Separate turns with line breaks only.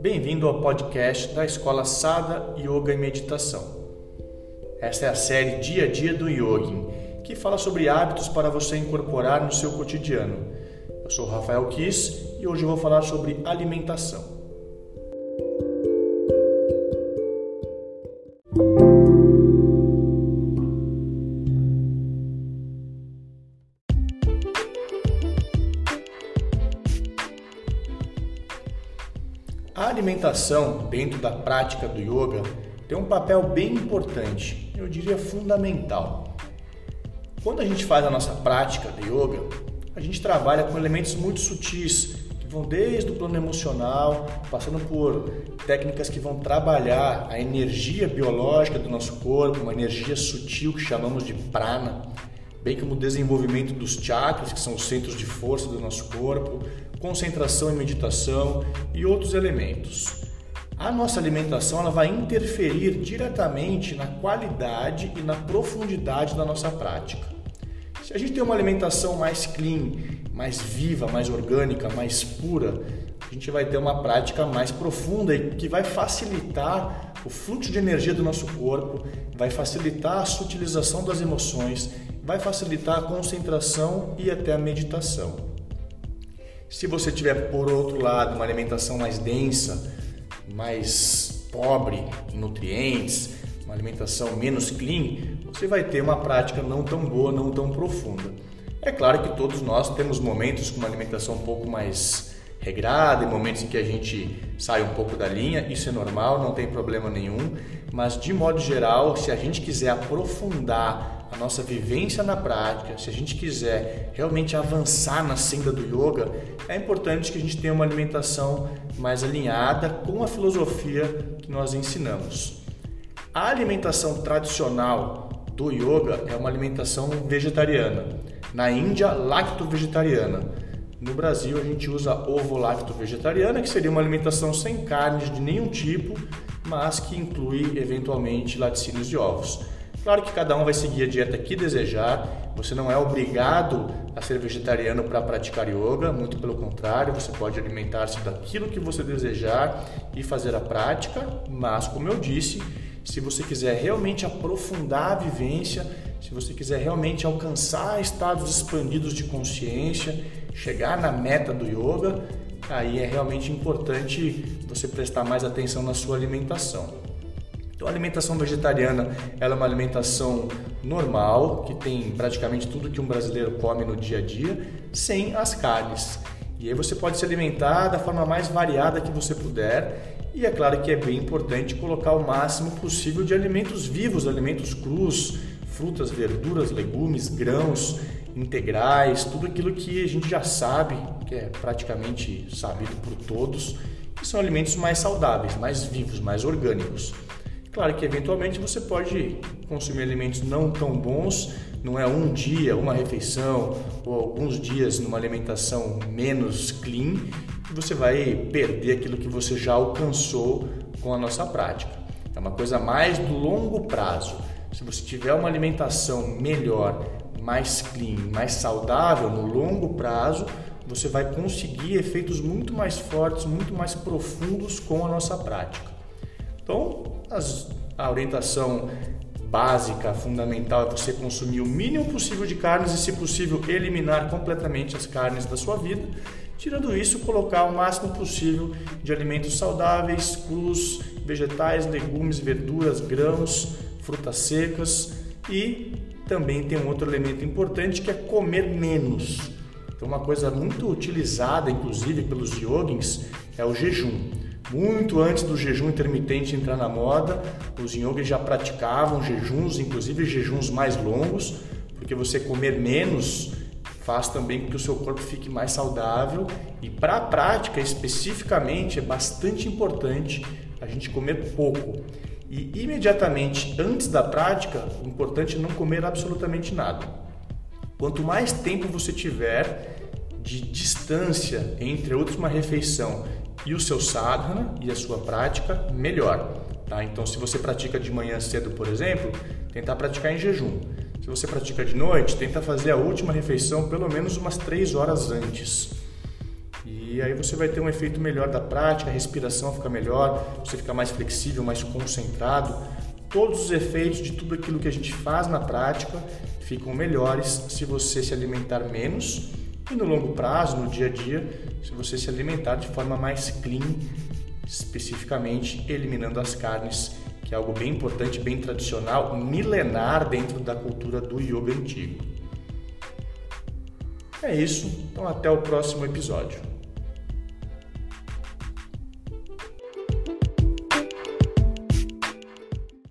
Bem-vindo ao podcast da Escola Sada Yoga e Meditação. Esta é a série Dia a Dia do Yogin, que fala sobre hábitos para você incorporar no seu cotidiano. Eu sou Rafael Kiss e hoje vou falar sobre alimentação. A alimentação, dentro da prática do yoga, tem um papel bem importante, eu diria fundamental. Quando a gente faz a nossa prática de yoga, a gente trabalha com elementos muito sutis, que vão desde o plano emocional, passando por técnicas que vão trabalhar a energia biológica do nosso corpo, uma energia sutil que chamamos de prana, bem como o desenvolvimento dos chakras, que são os centros de força do nosso corpo, concentração e meditação e outros elementos. A nossa alimentação ela vai interferir diretamente na qualidade e na profundidade da nossa prática. Se a gente tem uma alimentação mais clean, mais viva, mais orgânica, mais pura, a gente vai ter uma prática mais profunda e que vai facilitar o fluxo de energia do nosso corpo, vai facilitar a sutilização das emoções, vai facilitar a concentração e até a meditação. Se você tiver, por outro lado, uma alimentação mais densa, mais pobre em nutrientes, uma alimentação menos clean, você vai ter uma prática não tão boa, não tão profunda. É claro que todos nós temos momentos com uma alimentação um pouco mais regrada, e momentos em que a gente sai um pouco da linha, isso é normal, não tem problema nenhum, mas de modo geral, se a gente quiser aprofundar a nossa vivência na prática, se a gente quiser realmente avançar na senda do yoga, é importante que a gente tenha uma alimentação mais alinhada com a filosofia que nós ensinamos. A alimentação tradicional do yoga é uma alimentação vegetariana. Na Índia, lacto-vegetariana. No Brasil, a gente usa ovo-lacto-vegetariana, que seria uma alimentação sem carnes de nenhum tipo, mas que inclui eventualmente laticínios de ovos. Claro que cada um vai seguir a dieta que desejar, você não é obrigado a ser vegetariano para praticar yoga, muito pelo contrário, você pode alimentar-se daquilo que você desejar e fazer a prática, mas como eu disse, se você quiser realmente aprofundar a vivência, se você quiser realmente alcançar estados expandidos de consciência, chegar na meta do yoga, aí é realmente importante você prestar mais atenção na sua alimentação. Então, a alimentação vegetariana ela é uma alimentação normal, que tem praticamente tudo que um brasileiro come no dia a dia, sem as carnes. E aí você pode se alimentar da forma mais variada que você puder. E é claro que é bem importante colocar o máximo possível de alimentos vivos, alimentos crus, frutas, verduras, legumes, grãos integrais, tudo aquilo que a gente já sabe, que é praticamente sabido por todos, que são alimentos mais saudáveis, mais vivos, mais orgânicos. Claro que eventualmente você pode consumir alimentos não tão bons, não é um dia, uma refeição ou alguns dias numa alimentação menos clean, e você vai perder aquilo que você já alcançou com a nossa prática. É uma coisa mais do longo prazo. Se você tiver uma alimentação melhor, mais clean, mais saudável no longo prazo, você vai conseguir efeitos muito mais fortes, muito mais profundos com a nossa prática. Então, as, a orientação básica, fundamental é você consumir o mínimo possível de carnes e, se possível, eliminar completamente as carnes da sua vida. Tirando isso, colocar o máximo possível de alimentos saudáveis, crus, vegetais, legumes, verduras, grãos, frutas secas e também tem um outro elemento importante que é comer menos. Então, uma coisa muito utilizada, inclusive pelos yogins, é o jejum. Muito antes do jejum intermitente entrar na moda, os yogis já praticavam jejuns, inclusive jejuns mais longos, porque você comer menos faz também com que o seu corpo fique mais saudável e para a prática especificamente é bastante importante a gente comer pouco. E imediatamente antes da prática, o importante é não comer absolutamente nada. Quanto mais tempo você tiver de distância entre a última refeição e o seu sadhana e a sua prática melhor. Tá? Então, se você pratica de manhã cedo, por exemplo, tentar praticar em jejum. Se você pratica de noite, tenta fazer a última refeição pelo menos umas 3 horas antes. E aí você vai ter um efeito melhor da prática, a respiração fica melhor, você fica mais flexível, mais concentrado. Todos os efeitos de tudo aquilo que a gente faz na prática ficam melhores se você se alimentar menos e no longo prazo, no dia a dia, se você se alimentar de forma mais clean, especificamente eliminando as carnes, que é algo bem importante, bem tradicional, milenar dentro da cultura do yoga antigo. É isso, então até o próximo episódio.